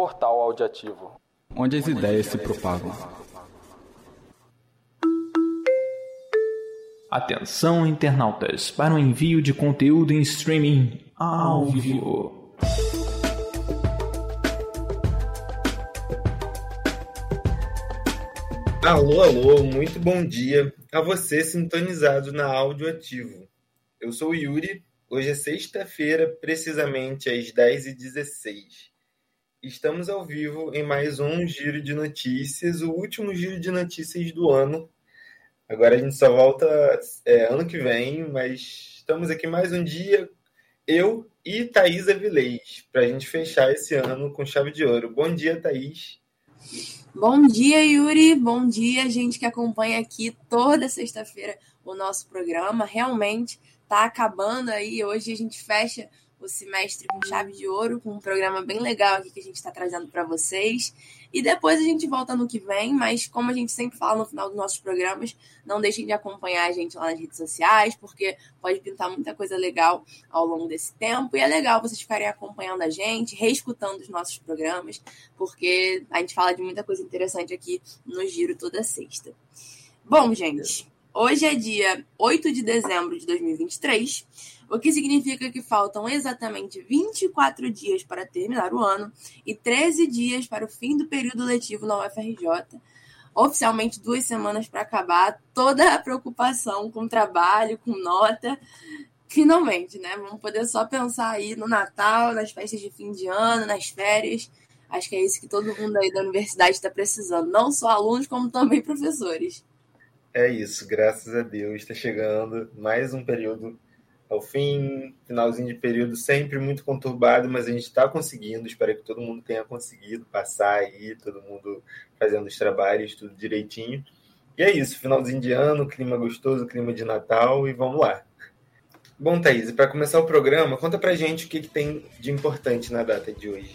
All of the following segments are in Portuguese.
Portal Audiativo. Onde as ideias se propagam. Atenção, internautas, para o envio de conteúdo em streaming ao vivo. Alô, alô, muito bom dia a você sintonizado na Áudio Ativo. Eu sou o Yuri, hoje é sexta-feira, precisamente às 10h16. Estamos ao vivo em mais um Giro de Notícias, o último Giro de Notícias do ano, Agora a gente só volta é, ano que vem, mas estamos aqui mais um dia, eu e Thaís Avilés, para a gente fechar esse ano com chave de ouro. Bom dia, Thaís. Bom dia, Yuri. Bom dia, gente que acompanha aqui toda sexta-feira o nosso programa. Realmente está acabando aí. Hoje a gente fecha o semestre com chave de ouro, com um programa bem legal aqui que a gente está trazendo para vocês. E depois a gente volta no que vem, mas como a gente sempre fala no final dos nossos programas, não deixem de acompanhar a gente lá nas redes sociais, porque pode pintar muita coisa legal ao longo desse tempo. E é legal vocês ficarem acompanhando a gente, reescutando os nossos programas, porque a gente fala de muita coisa interessante aqui no Giro toda sexta. Bom, gente, hoje é dia 8 de dezembro de 2023 o que significa que faltam exatamente 24 dias para terminar o ano e 13 dias para o fim do período letivo na UFRJ. Oficialmente duas semanas para acabar toda a preocupação com trabalho, com nota. Finalmente, né? Vamos poder só pensar aí no Natal, nas festas de fim de ano, nas férias. Acho que é isso que todo mundo aí da universidade está precisando, não só alunos, como também professores. É isso, graças a Deus está chegando mais um período ao fim, finalzinho de período sempre muito conturbado, mas a gente está conseguindo. Espero que todo mundo tenha conseguido passar aí, todo mundo fazendo os trabalhos, tudo direitinho. E é isso, finalzinho de ano, clima gostoso, clima de Natal e vamos lá. Bom, Thaís, para começar o programa, conta pra gente o que, que tem de importante na data de hoje.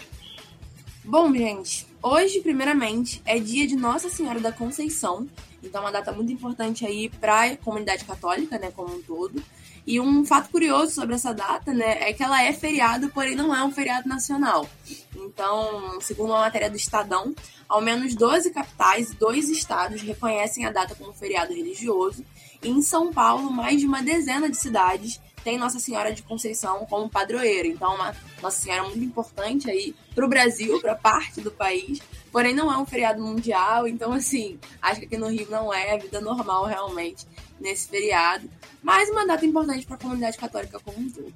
Bom, gente, hoje, primeiramente, é dia de Nossa Senhora da Conceição, então é uma data muito importante aí para a comunidade católica, né, como um todo. E um fato curioso sobre essa data, né, é que ela é feriado, porém não é um feriado nacional. Então, segundo uma matéria do Estadão, ao menos 12 capitais e dois estados reconhecem a data como feriado religioso. E em São Paulo, mais de uma dezena de cidades tem Nossa Senhora de Conceição como padroeira. Então, uma Nossa Senhora muito importante aí para o Brasil, para parte do país. Porém, não é um feriado mundial. Então, assim, acho que aqui no Rio não é a vida normal realmente nesse feriado. Mas uma data importante para a comunidade católica como um todo.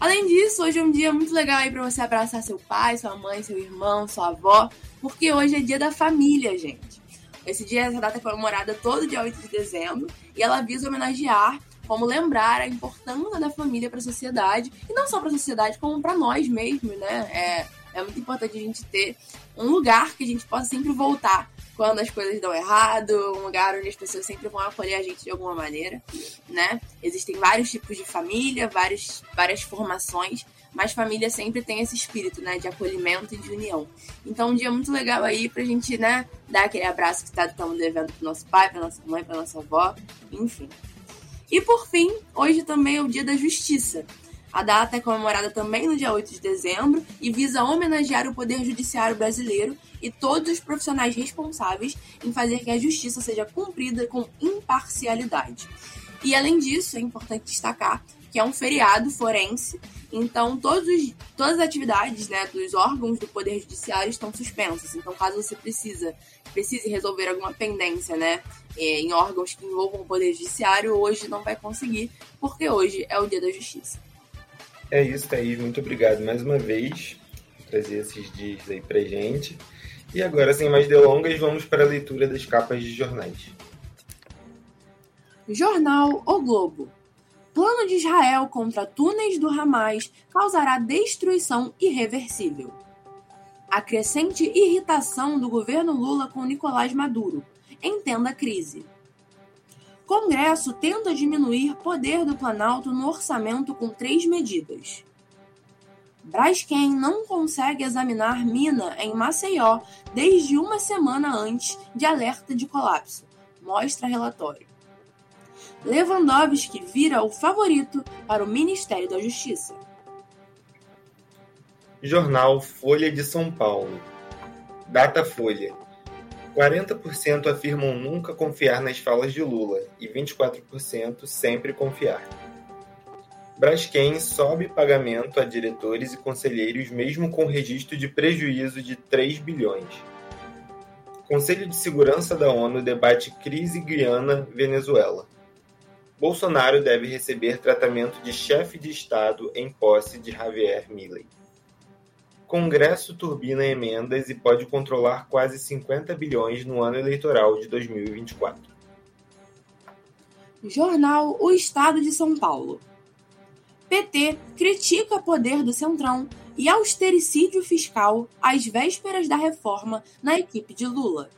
Além disso, hoje é um dia muito legal aí para você abraçar seu pai, sua mãe, seu irmão, sua avó, porque hoje é dia da família, gente. Esse dia, essa data é comemorada todo dia 8 de dezembro e ela visa homenagear como lembrar a importância da família para a sociedade, e não só para a sociedade, como para nós mesmos, né? É, é muito importante a gente ter um lugar que a gente possa sempre voltar quando as coisas dão errado, um lugar onde as pessoas sempre vão acolher a gente de alguma maneira, né? Existem vários tipos de família, vários, várias formações, mas família sempre tem esse espírito, né, de acolhimento e de união. Então, um dia muito legal aí pra gente, né, dar aquele abraço que estamos tá, devendo pro nosso pai, pra nossa mãe, pra nossa avó, enfim. E por fim, hoje também é o Dia da Justiça. A data é comemorada também no dia 8 de dezembro e visa homenagear o Poder Judiciário brasileiro e todos os profissionais responsáveis em fazer que a justiça seja cumprida com imparcialidade. E além disso, é importante destacar que é um feriado forense, então todos os, todas as atividades né, dos órgãos do Poder Judiciário estão suspensas. Então, caso você precisa, precise resolver alguma pendência né, é, em órgãos que envolvam o Poder Judiciário, hoje não vai conseguir, porque hoje é o Dia da Justiça. É isso, Thaís. Muito obrigado mais uma vez por trazer esses dias aí pra gente. E agora, sem mais delongas, vamos para a leitura das capas de jornais. Jornal O Globo. Plano de Israel contra túneis do Hamas causará destruição irreversível. A crescente irritação do governo Lula com Nicolás Maduro. Entenda a crise. Congresso tenta diminuir poder do Planalto no orçamento com três medidas. Braskem não consegue examinar mina em Maceió desde uma semana antes de alerta de colapso, mostra relatório. Lewandowski vira o favorito para o Ministério da Justiça. Jornal Folha de São Paulo. Data Folha. 40% afirmam nunca confiar nas falas de Lula e 24% sempre confiar. Braskem sobe pagamento a diretores e conselheiros mesmo com registro de prejuízo de 3 bilhões. Conselho de Segurança da ONU debate crise Guiana-Venezuela. Bolsonaro deve receber tratamento de chefe de Estado em posse de Javier Milei. Congresso turbina emendas e pode controlar quase 50 bilhões no ano eleitoral de 2024. Jornal O Estado de São Paulo. PT critica poder do Centrão e austericídio fiscal às vésperas da reforma na equipe de Lula.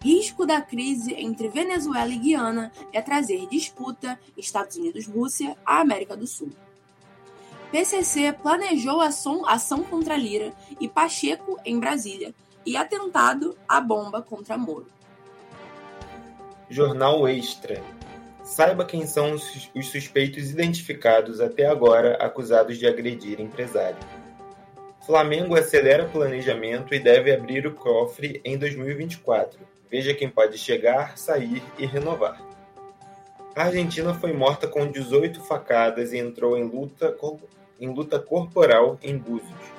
Risco da crise entre Venezuela e Guiana é trazer disputa Estados Unidos-Rússia à América do Sul. PCC planejou ação, ação contra Lira e Pacheco em Brasília e atentado à bomba contra Moro. Jornal Extra. Saiba quem são os suspeitos identificados até agora acusados de agredir empresário. Flamengo acelera planejamento e deve abrir o cofre em 2024. Veja quem pode chegar, sair e renovar. A Argentina foi morta com 18 facadas e entrou em luta em luta corporal em Búzios.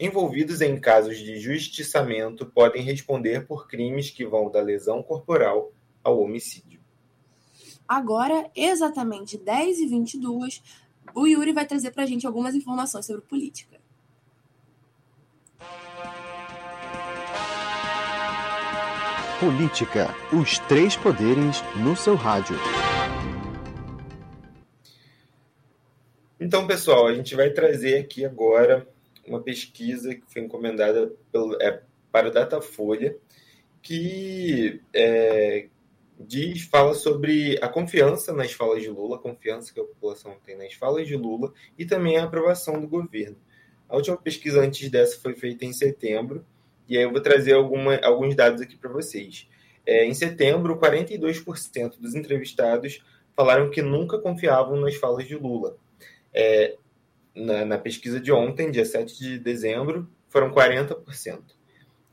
Envolvidos em casos de justiçamento podem responder por crimes que vão da lesão corporal ao homicídio. Agora, exatamente 10 e 22 o Yuri vai trazer para a gente algumas informações sobre política. Política, os três poderes no seu rádio. Então, pessoal, a gente vai trazer aqui agora uma pesquisa que foi encomendada pelo, é, para o Datafolha, que é, diz, fala sobre a confiança nas falas de Lula, a confiança que a população tem nas falas de Lula e também a aprovação do governo. A última pesquisa antes dessa foi feita em setembro, e aí eu vou trazer alguma, alguns dados aqui para vocês. É, em setembro, 42% dos entrevistados falaram que nunca confiavam nas falas de Lula. É, na, na, pesquisa de ontem, dia 7 de dezembro, foram 40%.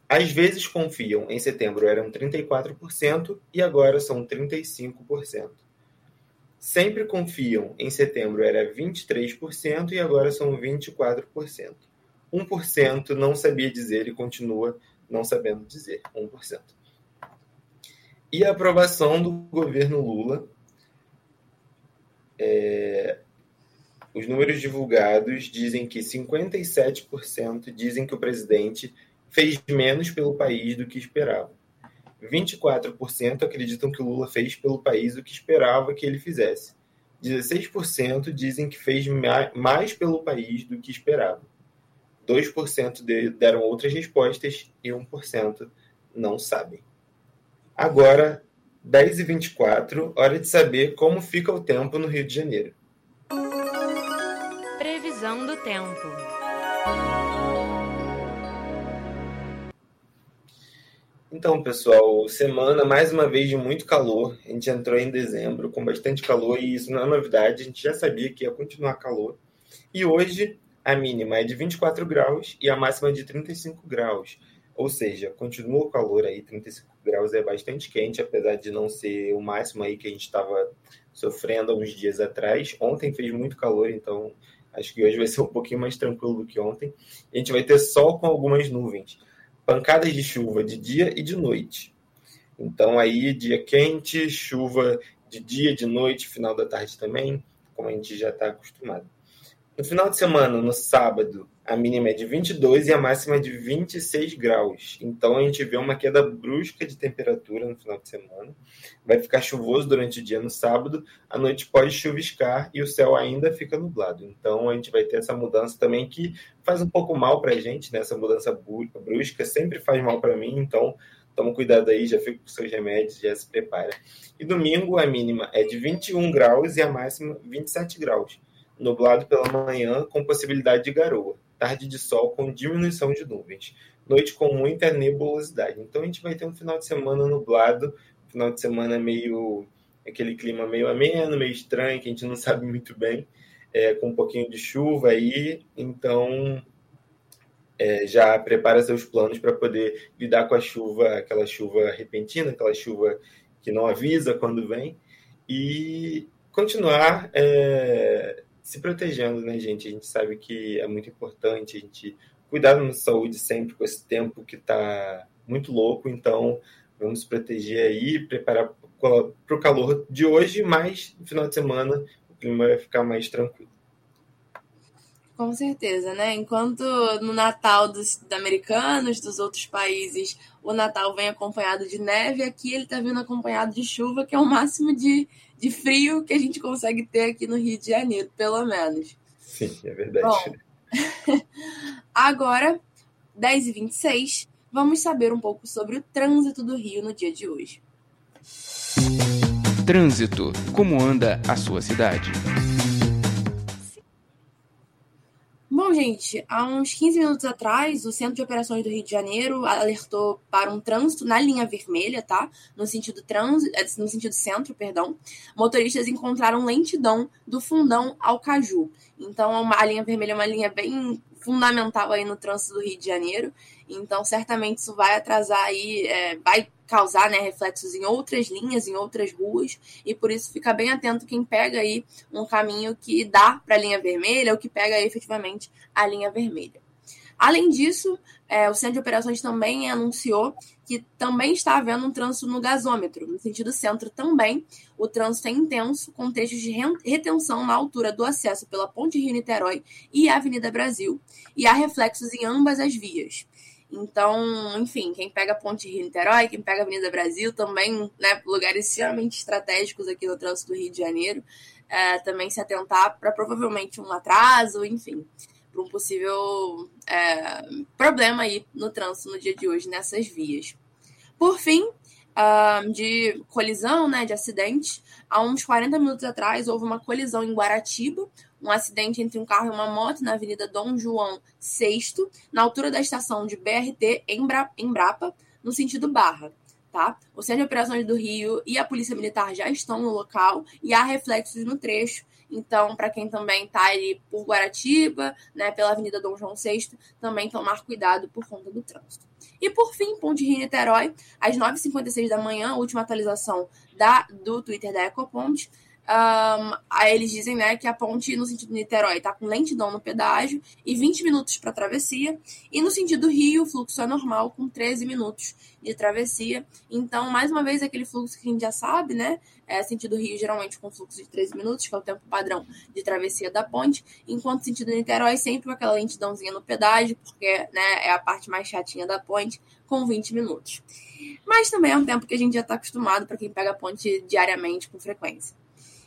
Às vezes confiam, em setembro eram 34% e agora são 35%. Sempre confiam, em setembro era 23% e agora são 24%. 1% não sabia dizer e continua não sabendo dizer, 1%. E a aprovação do governo Lula é, os números divulgados dizem que 57% dizem que o presidente fez menos pelo país do que esperava. 24% acreditam que Lula fez pelo país o que esperava que ele fizesse. 16% dizem que fez mais pelo país do que esperava. 2% deram outras respostas e 1% não sabem. Agora, 10 e 24, hora de saber como fica o tempo no Rio de Janeiro. Previsão do tempo. Então, pessoal, semana mais uma vez de muito calor. A gente entrou em dezembro com bastante calor e isso não é novidade, a gente já sabia que ia continuar calor. E hoje a mínima é de 24 graus e a máxima é de 35 graus. Ou seja, continua o calor aí, 35 graus é bastante quente, apesar de não ser o máximo aí que a gente estava sofrendo há uns dias atrás. Ontem fez muito calor, então Acho que hoje vai ser um pouquinho mais tranquilo do que ontem. A gente vai ter sol com algumas nuvens. Pancadas de chuva de dia e de noite. Então aí dia quente, chuva de dia, de noite, final da tarde também, como a gente já está acostumado. No final de semana, no sábado, a mínima é de 22 e a máxima é de 26 graus. Então a gente vê uma queda brusca de temperatura no final de semana. Vai ficar chuvoso durante o dia no sábado, a noite pode chuviscar e o céu ainda fica nublado. Então a gente vai ter essa mudança também que faz um pouco mal para a gente, né? essa mudança brusca sempre faz mal para mim, então toma cuidado aí, já fica com seus remédios, já se prepara. E domingo a mínima é de 21 graus e a máxima 27 graus. Nublado pela manhã com possibilidade de garoa tarde de sol com diminuição de nuvens, noite com muita nebulosidade. Então a gente vai ter um final de semana nublado, final de semana meio aquele clima meio ameno, meio estranho, que a gente não sabe muito bem. é, com um pouquinho de chuva aí, então é, já prepara seus planos para poder lidar com a chuva, aquela chuva repentina, aquela chuva que não avisa quando vem, e continuar é, se protegendo, né, gente? A gente sabe que é muito importante a gente cuidar da nossa saúde sempre com esse tempo que está muito louco, então vamos proteger aí, preparar para o calor de hoje, mas no final de semana o clima vai ficar mais tranquilo. Com certeza, né? Enquanto no Natal dos, americanos, dos outros países, o Natal vem acompanhado de neve, aqui ele está vindo acompanhado de chuva, que é o máximo de, de frio que a gente consegue ter aqui no Rio de Janeiro, pelo menos. Sim, é verdade. Bom, agora, 10h26, vamos saber um pouco sobre o trânsito do Rio no dia de hoje. Trânsito. Como anda a sua cidade? Bom, gente, há uns 15 minutos atrás, o Centro de Operações do Rio de Janeiro alertou para um trânsito na linha vermelha, tá? No sentido trânsito, eh, no sentido centro, perdão. Motoristas encontraram lentidão do Fundão ao Caju. Então, a linha vermelha é uma linha bem fundamental aí no trânsito do Rio de Janeiro. Então, certamente isso vai atrasar aí, é, vai causar né, reflexos em outras linhas, em outras ruas, e por isso fica bem atento quem pega aí um caminho que dá para a linha vermelha ou que pega aí, efetivamente a linha vermelha. Além disso, é, o Centro de Operações também anunciou que também está havendo um trânsito no gasômetro, no sentido centro também. O trânsito é intenso, com trechos de retenção na altura do acesso pela Ponte Rio-Niterói e Avenida Brasil, e há reflexos em ambas as vias. Então, enfim, quem pega a Ponte Rio-Niterói, quem pega a Avenida Brasil, também, né, lugares extremamente estratégicos aqui no trânsito do Rio de Janeiro, é, também se atentar para provavelmente um atraso, enfim, para um possível é, problema aí no trânsito no dia de hoje nessas vias. Por fim, uh, de colisão, né, de acidente, há uns 40 minutos atrás houve uma colisão em Guaratiba, um acidente entre um carro e uma moto na Avenida Dom João VI, na altura da estação de BRT em, Bra em Brapa, no sentido Barra. Tá? O Centro de Operações do Rio e a Polícia Militar já estão no local e há reflexos no trecho. Então, para quem também está ali por Guaratiba, né, pela Avenida Dom João VI, também tomar cuidado por conta do trânsito. E por fim, Ponte Rio-Niterói, às 9h56 da manhã, última atualização da, do Twitter da Ecoponte, um, aí eles dizem né, que a ponte no sentido Niterói está com lentidão no pedágio e 20 minutos para travessia. E no sentido Rio, o fluxo é normal, com 13 minutos de travessia. Então, mais uma vez, aquele fluxo que a gente já sabe, né? É sentido Rio, geralmente com fluxo de 13 minutos, que é o tempo padrão de travessia da ponte. Enquanto sentido Niterói, sempre com aquela lentidãozinha no pedágio, porque né, é a parte mais chatinha da ponte, com 20 minutos. Mas também é um tempo que a gente já está acostumado para quem pega a ponte diariamente com frequência.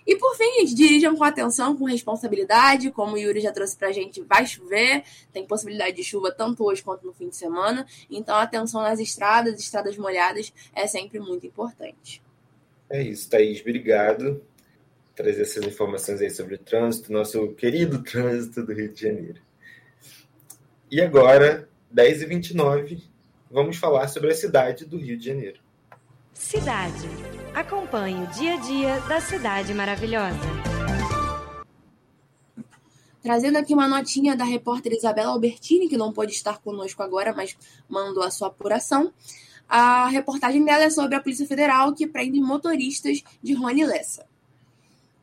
E por fim, gente, dirijam com atenção, com responsabilidade. Como o Yuri já trouxe pra gente, vai chover, tem possibilidade de chuva tanto hoje quanto no fim de semana. Então, atenção nas estradas, estradas molhadas é sempre muito importante. É isso, Thaís, obrigado por trazer essas informações aí sobre o trânsito, nosso querido trânsito do Rio de Janeiro. E agora, 10h29, vamos falar sobre a cidade do Rio de Janeiro. Cidade. Acompanhe o dia a dia da cidade maravilhosa. Trazendo aqui uma notinha da repórter Isabela Albertini, que não pôde estar conosco agora, mas mandou a sua apuração. A reportagem dela é sobre a Polícia Federal que prende motoristas de Rony Lessa.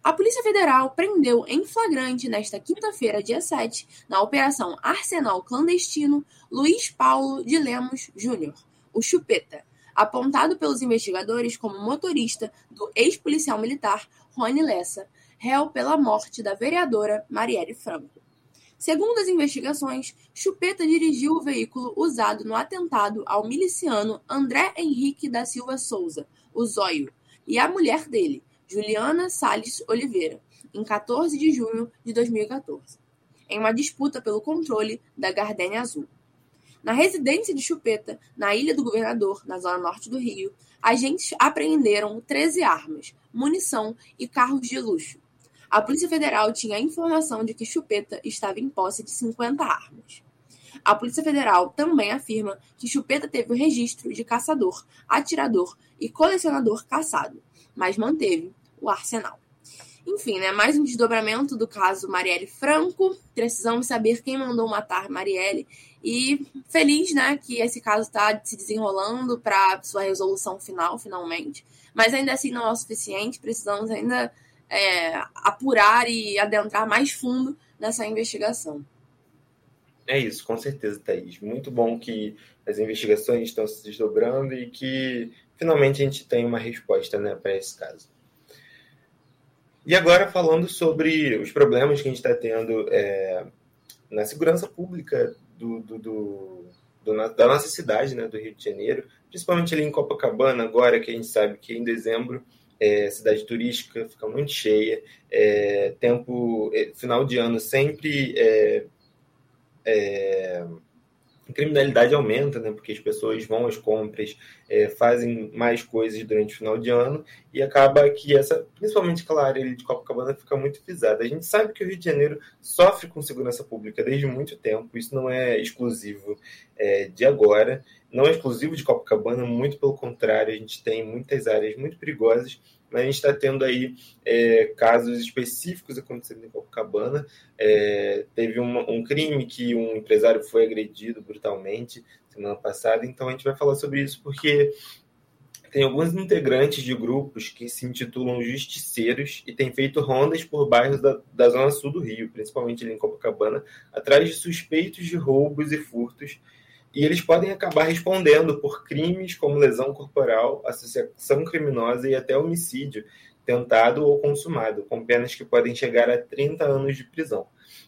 A Polícia Federal prendeu em flagrante nesta quinta-feira, dia 7, na Operação Arsenal Clandestino, Luiz Paulo de Lemos Júnior, o Chupeta, apontado pelos investigadores como motorista do ex-policial militar Rony Lessa, réu pela morte da vereadora Marielle Franco. Segundo as investigações, Chupeta dirigiu o veículo usado no atentado ao miliciano André Henrique da Silva Souza, o Zóio, e a mulher dele, Juliana Salles Oliveira, em 14 de junho de 2014, em uma disputa pelo controle da Gardenia Azul. Na residência de Chupeta, na Ilha do Governador, na zona norte do Rio, agentes apreenderam 13 armas, munição e carros de luxo. A Polícia Federal tinha a informação de que Chupeta estava em posse de 50 armas. A Polícia Federal também afirma que Chupeta teve o registro de caçador, atirador e colecionador caçado, mas manteve o arsenal. Enfim, né? Mais um desdobramento do caso Marielle Franco. Precisamos saber quem mandou matar Marielle. E feliz, né, que esse caso está se desenrolando para sua resolução final, finalmente. Mas ainda assim não é o suficiente. Precisamos ainda é, apurar e adentrar mais fundo nessa investigação. É isso, com certeza, Thaís. Muito bom que as investigações estão se desdobrando e que finalmente a gente tem uma resposta né, para esse caso. E agora falando sobre os problemas que a gente está tendo é, na segurança pública do, do, do, do, da nossa cidade, né, do Rio de Janeiro, principalmente ali em Copacabana, agora que a gente sabe que em dezembro é, cidade turística fica muito cheia, é, tempo é, final de ano sempre é, é, criminalidade aumenta, né? Porque as pessoas vão às compras, é, fazem mais coisas durante o final de ano e acaba que essa, principalmente aquela área de Copacabana, fica muito pisada. A gente sabe que o Rio de Janeiro sofre com segurança pública desde muito tempo, isso não é exclusivo é, de agora, não é exclusivo de Copacabana, muito pelo contrário, a gente tem muitas áreas muito perigosas mas a gente está tendo aí é, casos específicos acontecendo em Copacabana. É, teve uma, um crime que um empresário foi agredido brutalmente semana passada, então a gente vai falar sobre isso porque tem alguns integrantes de grupos que se intitulam justiceiros e têm feito rondas por bairros da, da zona sul do Rio, principalmente ali em Copacabana, atrás de suspeitos de roubos e furtos e eles podem acabar respondendo por crimes como lesão corporal, associação criminosa e até homicídio tentado ou consumado, com penas que podem chegar a 30 anos de prisão.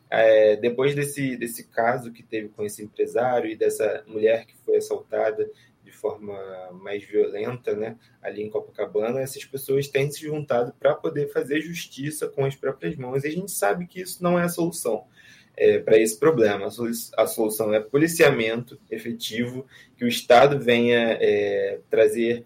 É, depois desse, desse caso que teve com esse empresário e dessa mulher que foi assaltada de forma mais violenta, né, ali em Copacabana, essas pessoas têm se juntado para poder fazer justiça com as próprias mãos. E a gente sabe que isso não é a solução é, para esse problema. A solução é policiamento efetivo, que o Estado venha é, trazer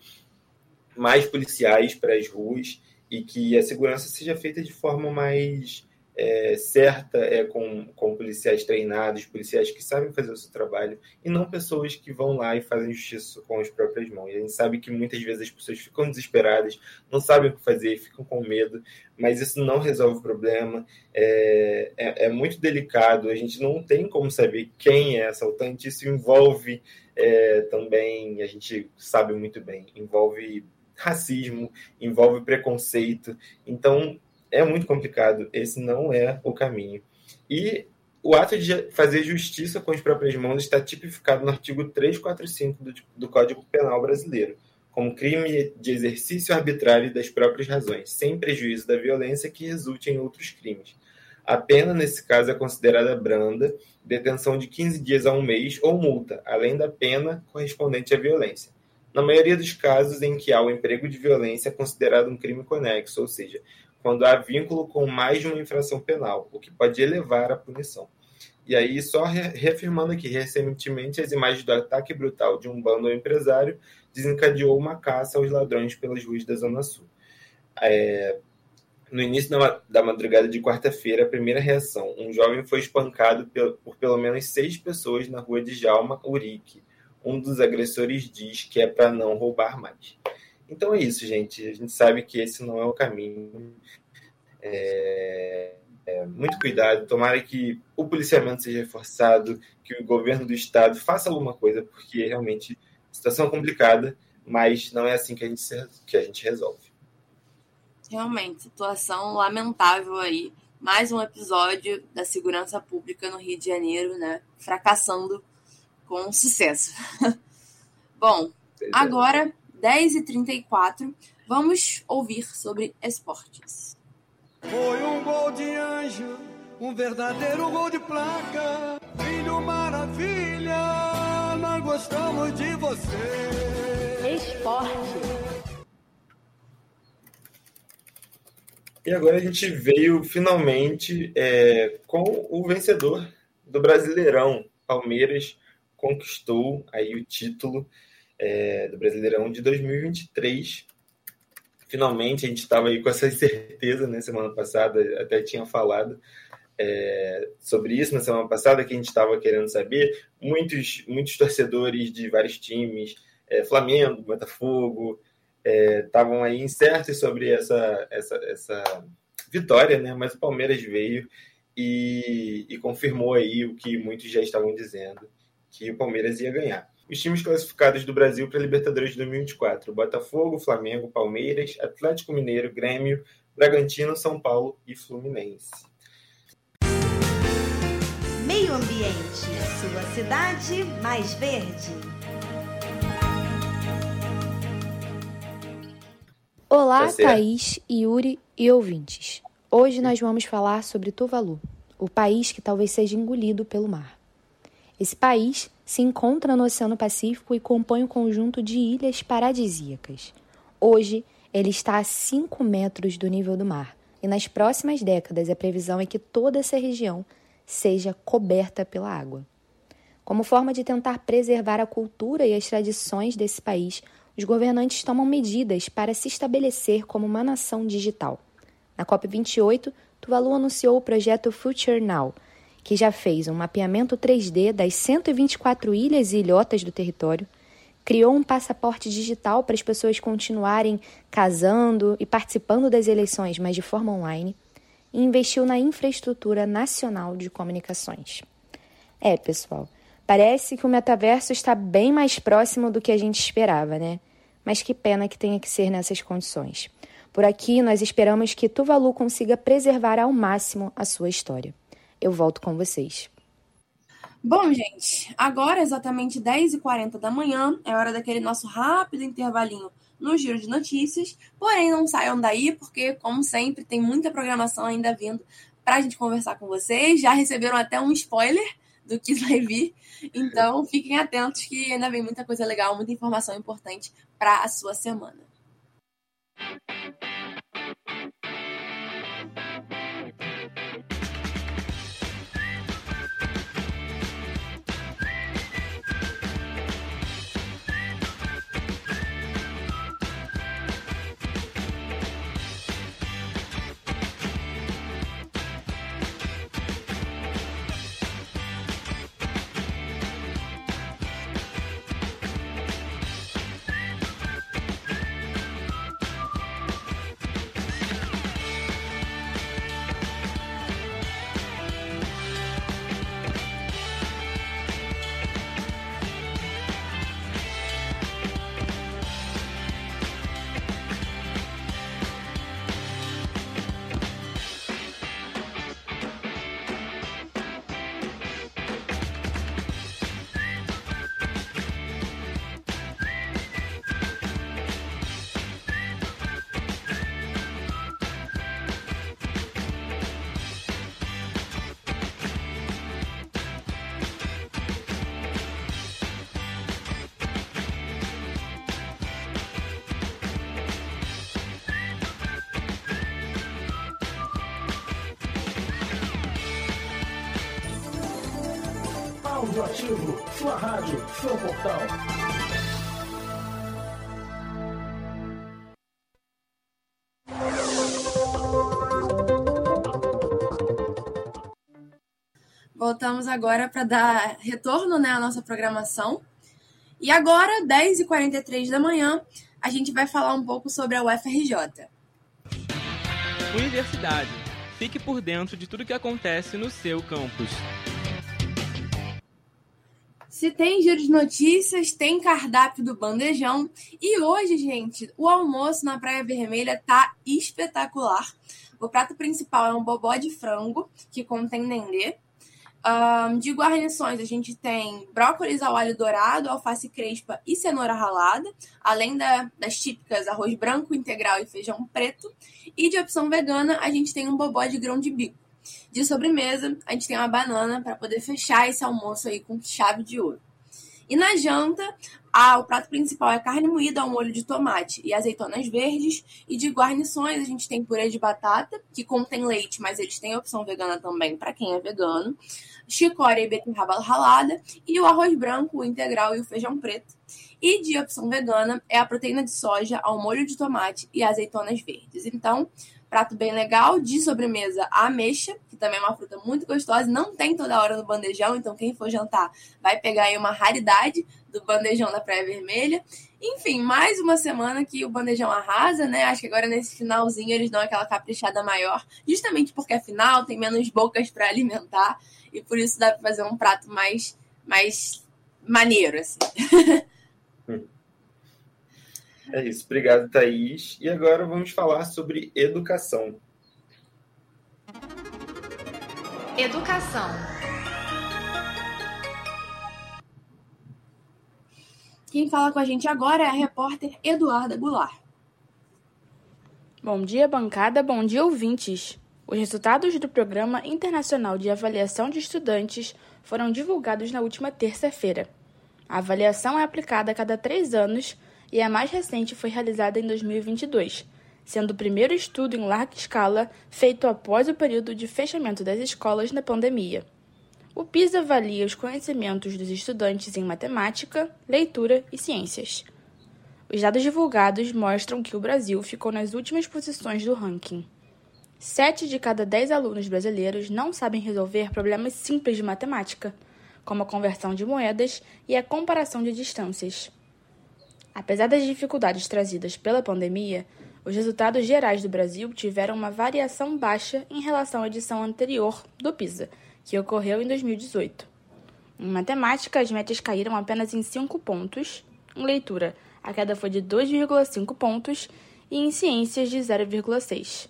mais policiais para as ruas e que a segurança seja feita de forma mais é, certa, é, com, com policiais treinados, policiais que sabem fazer o seu trabalho, e não pessoas que vão lá e fazem justiça com as próprias mãos. A gente sabe que muitas vezes as pessoas ficam desesperadas, não sabem o que fazer, ficam com medo, mas isso não resolve o problema, é, é, é muito delicado, a gente não tem como saber quem é assaltante, isso envolve é, também, a gente sabe muito bem, envolve racismo, envolve preconceito, então é muito complicado. Esse não é o caminho. E o ato de fazer justiça com as próprias mãos está tipificado no artigo 345 do, do Código Penal brasileiro, como crime de exercício arbitrário das próprias razões, sem prejuízo da violência que resulte em outros crimes. A pena, nesse caso, é considerada branda, detenção de 15 dias a um mês ou multa, além da pena correspondente à violência. Na maioria dos casos em que há o emprego de violência é considerado um crime conexo, ou seja, quando há vínculo com mais de uma infração penal, o que pode elevar a punição. E aí, só reafirmando aqui, recentemente, as imagens do ataque brutal de um bando empresário desencadeou uma caça aos ladrões pelas ruas da Zona Sul. É, no início da madrugada de quarta-feira, a primeira reação: um jovem foi espancado por pelo menos seis pessoas na rua de Jalma Urique. Um dos agressores diz que é para não roubar mais. Então é isso, gente. A gente sabe que esse não é o caminho. É, é, muito cuidado. Tomara que o policiamento seja reforçado, que o governo do estado faça alguma coisa, porque realmente a situação é complicada, mas não é assim que a gente, que a gente resolve. Realmente, situação lamentável aí. Mais um episódio da segurança pública no Rio de Janeiro, né? Fracassando com sucesso. Bom, agora 10h34, vamos ouvir sobre esportes. Foi um gol de anjo, um verdadeiro gol de placa. Filho maravilha, nós gostamos de você. Esporte. E agora a gente veio finalmente é, com o vencedor do Brasileirão. Palmeiras conquistou aí o título é, do Brasileirão de 2023. Finalmente, a gente estava aí com essa incerteza, né? Semana passada, até tinha falado é, sobre isso na semana passada, que a gente estava querendo saber. Muitos, muitos torcedores de vários times, é, Flamengo, Botafogo, estavam é, aí incertos sobre essa, essa, essa vitória, né? Mas o Palmeiras veio e, e confirmou aí o que muitos já estavam dizendo, que o Palmeiras ia ganhar. Os times classificados do Brasil para a Libertadores de 2024: Botafogo, Flamengo, Palmeiras, Atlético Mineiro, Grêmio, Bragantino, São Paulo e Fluminense. Meio Ambiente, sua cidade mais verde. Olá, Tá. Thaís, Yuri e ouvintes. Hoje nós vamos falar sobre Tuvalu, o país que talvez seja engolido pelo mar. Esse país se encontra no Oceano Pacífico e compõe um conjunto de ilhas paradisíacas. Hoje, ele está a 5 metros do nível do mar, e nas próximas décadas a previsão é que toda essa região seja coberta pela água. Como forma de tentar preservar a cultura e as tradições desse país, os governantes tomam medidas para se estabelecer como uma nação digital. Na COP28, Tuvalu anunciou o projeto Future Now, que já fez um mapeamento 3D das 124 ilhas e ilhotas do território, criou um passaporte digital para as pessoas continuarem casando e participando das eleições, mas de forma online, e investiu na infraestrutura nacional de comunicações. É, pessoal, parece que o metaverso está bem mais próximo do que a gente esperava, né? Mas que pena que tenha que ser nessas condições. Por aqui, nós esperamos que Tuvalu consiga preservar ao máximo a sua história. Eu volto com vocês. Bom, gente, agora exatamente 10h40 da manhã, é hora daquele nosso rápido intervalinho no giro de notícias. Porém, não saiam daí, porque, como sempre, tem muita programação ainda vindo para a gente conversar com vocês. Já receberam até um spoiler do que vai vir. Então, fiquem atentos que ainda vem muita coisa legal, muita informação importante para a sua semana. Áudio ativo, sua rádio, seu portal. Voltamos agora para dar retorno né, à nossa programação. E agora, 10h43 da manhã, a gente vai falar um pouco sobre a UFRJ. Universidade. Fique por dentro de tudo que acontece no seu campus. Se tem giro de notícias, tem cardápio do bandejão. E hoje, gente, o almoço na Praia Vermelha tá espetacular. O prato principal é um bobó de frango, que contém dendê. Um, de guarnições, a gente tem brócolis ao alho dourado, alface crespa e cenoura ralada, além da, das típicas arroz branco integral e feijão preto. E de opção vegana, a gente tem um bobó de grão de bico. De sobremesa, a gente tem uma banana para poder fechar esse almoço aí com chave de ouro. E na janta, ah, o prato principal é carne moída ao molho de tomate e azeitonas verdes. E de guarnições, a gente tem purê de batata, que contém leite, mas eles têm opção vegana também para quem é vegano. Chicória e beterraba ralada. E o arroz branco, o integral e o feijão preto. E de opção vegana é a proteína de soja ao molho de tomate e azeitonas verdes. Então, prato bem legal. De sobremesa, a ameixa, que também é uma fruta muito gostosa. Não tem toda hora no bandejão, então quem for jantar vai pegar aí uma raridade do bandejão da Praia Vermelha. Enfim, mais uma semana que o Bandejão arrasa, né? Acho que agora nesse finalzinho eles dão aquela caprichada maior, justamente porque é final, tem menos bocas para alimentar e por isso dá para fazer um prato mais, mais maneiro, assim. É isso. Obrigado, Thaís. E agora vamos falar sobre educação. Educação. Quem fala com a gente agora é a repórter Eduarda Goulart. Bom dia, bancada. Bom dia, ouvintes. Os resultados do Programa Internacional de Avaliação de Estudantes foram divulgados na última terça-feira. A avaliação é aplicada a cada três anos e a mais recente foi realizada em 2022, sendo o primeiro estudo em larga escala feito após o período de fechamento das escolas na pandemia. O PISA avalia os conhecimentos dos estudantes em matemática, leitura e ciências. Os dados divulgados mostram que o Brasil ficou nas últimas posições do ranking. Sete de cada dez alunos brasileiros não sabem resolver problemas simples de matemática, como a conversão de moedas e a comparação de distâncias. Apesar das dificuldades trazidas pela pandemia, os resultados gerais do Brasil tiveram uma variação baixa em relação à edição anterior do PISA, que ocorreu em 2018. Em matemática, as metas caíram apenas em 5 pontos, em leitura, a queda foi de 2,5 pontos e em ciências de 0,6.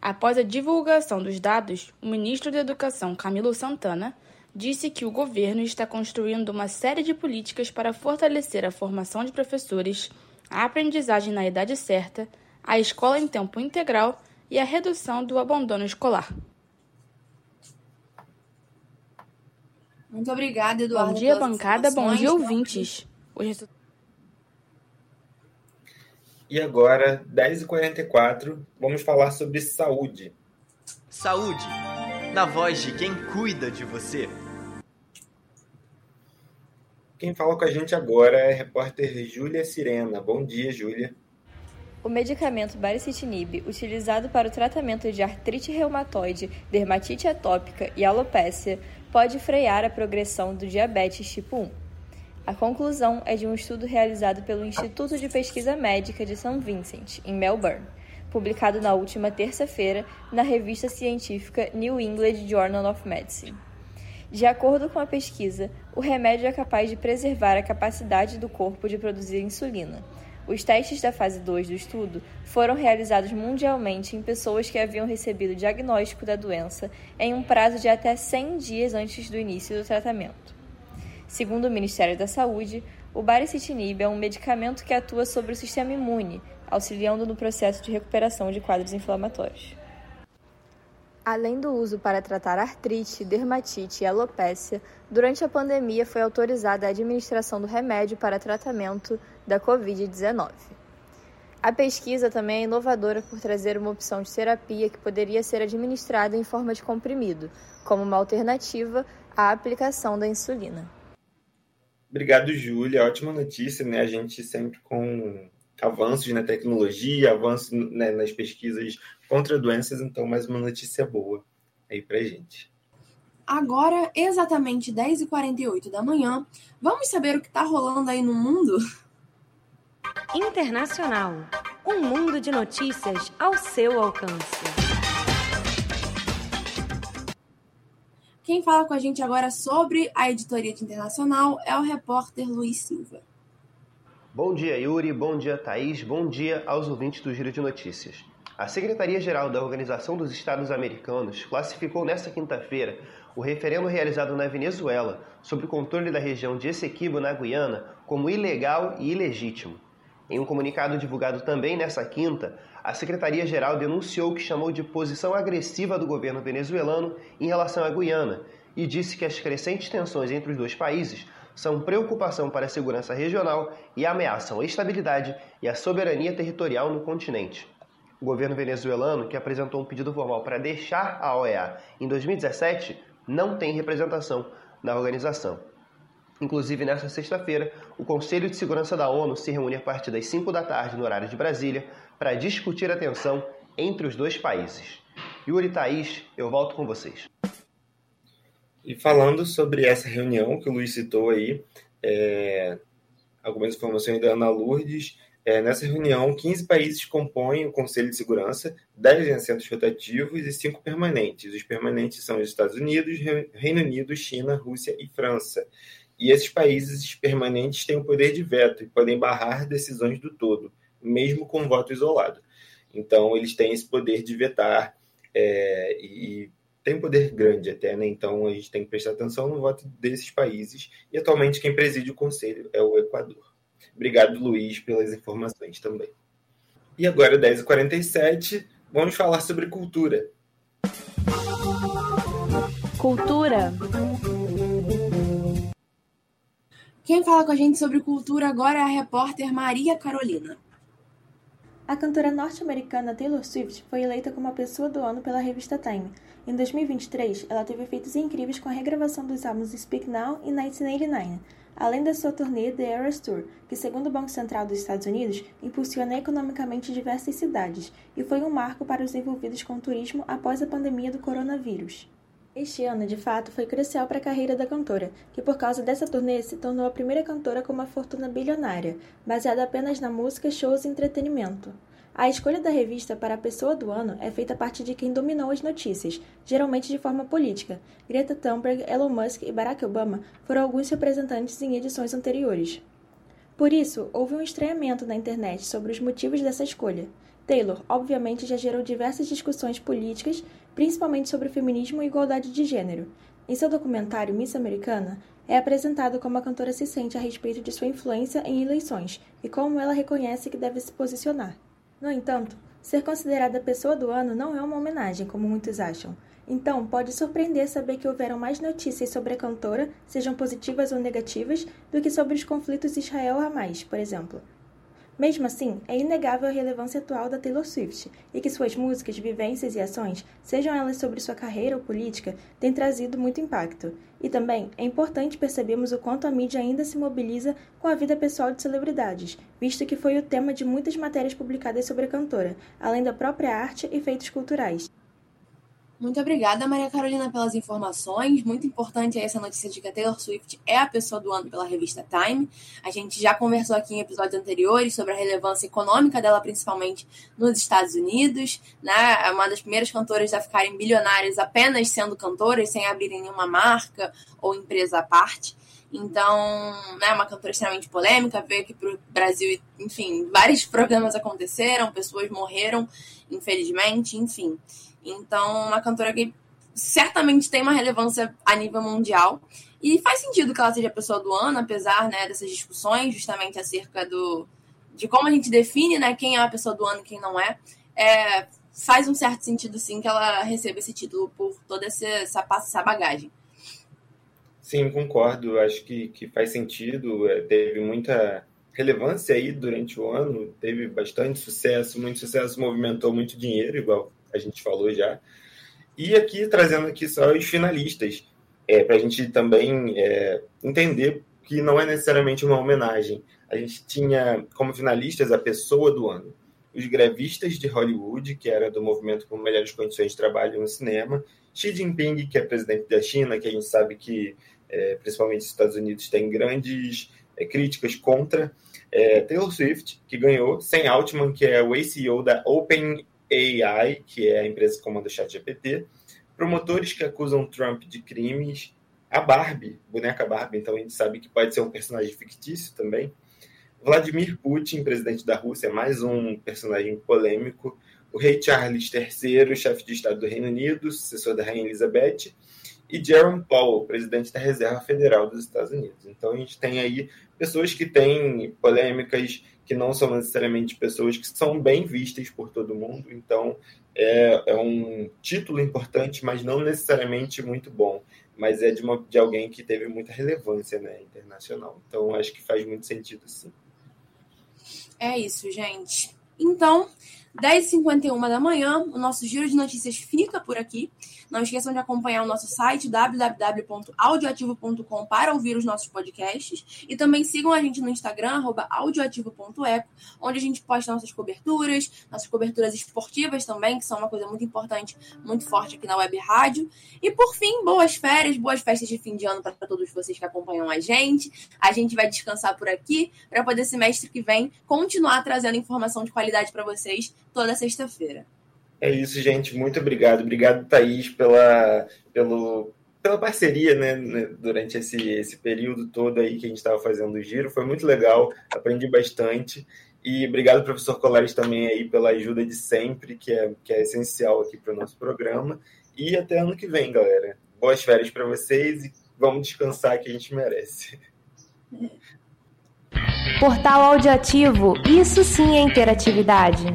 Após a divulgação dos dados, o ministro da Educação, Camilo Santana, disse que o governo está construindo uma série de políticas para fortalecer a formação de professores, a aprendizagem na idade certa, a escola em tempo integral e a redução do abandono escolar. Muito obrigada, Eduardo. Bom dia, bancada. Bom dia, ouvintes. E agora, 10h44, vamos falar sobre saúde. Saúde, na voz de quem cuida de você. Quem fala com a gente agora é a repórter Júlia Sirena. Bom dia, Júlia. O medicamento baricitinib, utilizado para o tratamento de artrite reumatoide, dermatite atópica e alopécia, pode frear a progressão do diabetes tipo 1. A conclusão é de um estudo realizado pelo Instituto de Pesquisa Médica de São Vincent, em Melbourne, publicado na última terça-feira na revista científica New England Journal of Medicine. De acordo com a pesquisa, o remédio é capaz de preservar a capacidade do corpo de produzir insulina. Os testes da fase 2 do estudo foram realizados mundialmente em pessoas que haviam recebido o diagnóstico da doença em um prazo de até 100 dias antes do início do tratamento. Segundo o Ministério da Saúde, o baricitinib é um medicamento que atua sobre o sistema imune, auxiliando no processo de recuperação de quadros inflamatórios. Além do uso para tratar artrite, dermatite e alopécia, durante a pandemia foi autorizada a administração do remédio para tratamento da Covid-19. A pesquisa também é inovadora por trazer uma opção de terapia que poderia ser administrada em forma de comprimido, como uma alternativa à aplicação da insulina. Obrigado, Júlia. Ótima notícia, né? A gente sempre com avanços na tecnologia, avanços né, nas pesquisas contra doenças, então mais uma notícia boa aí pra gente. Agora, exatamente 10h48 da manhã, vamos saber o que está rolando aí no mundo? Internacional. Um mundo de notícias ao seu alcance. Quem fala com a gente agora sobre a editoria de internacional é o repórter Luiz Silva. Bom dia, Yuri. Bom dia, Thaís. Bom dia aos ouvintes do Giro de Notícias. A Secretaria-Geral da Organização dos Estados Americanos classificou nesta quinta-feira o referendo realizado na Venezuela sobre o controle da região de Essequibo, na Guiana, como ilegal e ilegítimo. Em um comunicado divulgado também nesta quinta, a Secretaria-Geral denunciou o que chamou de posição agressiva do governo venezuelano em relação à Guiana e disse que as crescentes tensões entre os dois países são preocupação para a segurança regional e ameaçam a estabilidade e a soberania territorial no continente. O governo venezuelano, que apresentou um pedido formal para deixar a OEA em 2017, não tem representação na organização. Inclusive, nesta sexta-feira, o Conselho de Segurança da ONU se reúne a partir das 5 da tarde no horário de Brasília para discutir a tensão entre os dois países. Yuri Thaís, eu volto com vocês. E falando sobre essa reunião que o Luiz citou aí, é... algumas informações da Ana Lourdes. É, nessa reunião, 15 países compõem o Conselho de Segurança, 10 em assentos rotativos e 5 permanentes. Os permanentes são os Estados Unidos, Reino Unido, China, Rússia e França. E esses países permanentes têm o poder de veto e podem barrar decisões do todo, mesmo com voto isolado. Então, eles têm esse poder de vetar é, e tem poder grande até, né? Então, a gente tem que prestar atenção no voto desses países. E, atualmente, quem preside o Conselho é o Equador. Obrigado, Luiz, pelas informações também. E agora, 10h47, vamos falar sobre cultura. Cultura. Quem fala com a gente sobre cultura agora é a repórter Maria Carolina. A cantora norte-americana Taylor Swift foi eleita como a pessoa do ano pela revista Time. Em 2023, ela teve feitos incríveis com a regravação dos álbuns Speak Now e 1989, além da sua turnê The Eras Tour, que, segundo o Banco Central dos Estados Unidos, impulsiona economicamente diversas cidades e foi um marco para os envolvidos com o turismo após a pandemia do coronavírus. Este ano, de fato, foi crucial para a carreira da cantora, que por causa dessa turnê se tornou a primeira cantora com uma fortuna bilionária, baseada apenas na música, shows e entretenimento. A escolha da revista para a pessoa do ano é feita a partir de quem dominou as notícias, geralmente de forma política. Greta Thunberg, Elon Musk e Barack Obama foram alguns representantes em edições anteriores. Por isso, houve um estranhamento na internet sobre os motivos dessa escolha. Taylor, obviamente, já gerou diversas discussões políticas, principalmente sobre feminismo e igualdade de gênero. Em seu documentário Miss Americana, é apresentado como a cantora se sente a respeito de sua influência em eleições e como ela reconhece que deve se posicionar. No entanto, ser considerada pessoa do ano não é uma homenagem, como muitos acham. Então, pode surpreender saber que houveram mais notícias sobre a cantora, sejam positivas ou negativas, do que sobre os conflitos Israel-Hamas, por exemplo. Mesmo assim, é inegável a relevância atual da Taylor Swift e que suas músicas, vivências e ações, sejam elas sobre sua carreira ou política, têm trazido muito impacto. E também é importante percebermos o quanto a mídia ainda se mobiliza com a vida pessoal de celebridades, visto que foi o tema de muitas matérias publicadas sobre a cantora, além da própria arte e feitos culturais. Muito obrigada, Maria Carolina, pelas informações. Muito importante essa notícia de que a Taylor Swift é a pessoa do ano pela revista Time. A gente já conversou aqui em episódios anteriores sobre a relevância econômica dela, principalmente nos Estados Unidos. Né? É uma das primeiras cantoras a ficarem bilionárias apenas sendo cantoras, sem abrirem nenhuma marca ou empresa à parte. Então, né, uma cantora extremamente polêmica, veio aqui para o Brasil, enfim, vários problemas aconteceram, pessoas morreram, infelizmente, enfim. Então, uma cantora que certamente tem uma relevância a nível mundial. E faz sentido que ela seja a pessoa do ano, apesar né, dessas discussões, justamente acerca do, de como a gente define né, quem é a pessoa do ano e quem não é. é. Faz um certo sentido, sim, que ela receba esse título por toda essa, essa, bagagem. Sim, concordo. Acho que, que faz sentido. É, teve muita relevância aí durante o ano, teve bastante sucesso, muito sucesso, movimentou muito dinheiro, igual a gente falou já. E aqui, trazendo aqui só os finalistas, é, para a gente também é, entender que não é necessariamente uma homenagem. A gente tinha como finalistas a pessoa do ano, os grevistas de Hollywood, que era do movimento por melhores condições de trabalho no cinema, Xi Jinping, que é presidente da China, que a gente sabe que, é, principalmente os Estados Unidos, tem grandes é, críticas contra, é, Taylor Swift, que ganhou, Sam Altman, que é o CEO da Open AI, que é a empresa que comanda o ChatGPT, promotores que acusam Trump de crimes, a Barbie, boneca Barbie, então a gente sabe que pode ser um personagem fictício também. Vladimir Putin, presidente da Rússia, mais um personagem polêmico. O rei Charles III, chefe de Estado do Reino Unido, sucessor da Rainha Elizabeth. E Jerome Powell, presidente da Reserva Federal dos Estados Unidos. Então a gente tem aí pessoas que têm polêmicas que não são necessariamente pessoas que são bem vistas por todo mundo. Então, é, é um título importante, mas não necessariamente muito bom. Mas é de, uma, de alguém que teve muita relevância né, internacional. Então, acho que faz muito sentido, sim. É isso, gente. Então, 10h51 da manhã, o nosso giro de notícias fica por aqui. Não esqueçam de acompanhar o nosso site www.audioativo.com para ouvir os nossos podcasts. E também sigam a gente no Instagram, audioativo.eco, onde a gente posta nossas coberturas, nossas coberturas esportivas também, que são uma coisa muito importante, muito forte aqui na Web Rádio. E por fim, boas férias, boas festas de fim de ano para todos vocês que acompanham a gente. A gente vai descansar por aqui para poder semestre que vem continuar trazendo informação de qualidade para vocês toda sexta-feira. É isso, gente. Muito obrigado. Obrigado, Thaís, pela, pelo, pela parceria né, né durante esse, esse período todo aí que a gente estava fazendo o giro. Foi muito legal, aprendi bastante. E obrigado, professor Colares, também aí pela ajuda de sempre, que é, que é essencial aqui para o nosso programa. E até ano que vem, galera. Boas férias para vocês e vamos descansar que a gente merece. Portal Audiativo, isso sim é interatividade.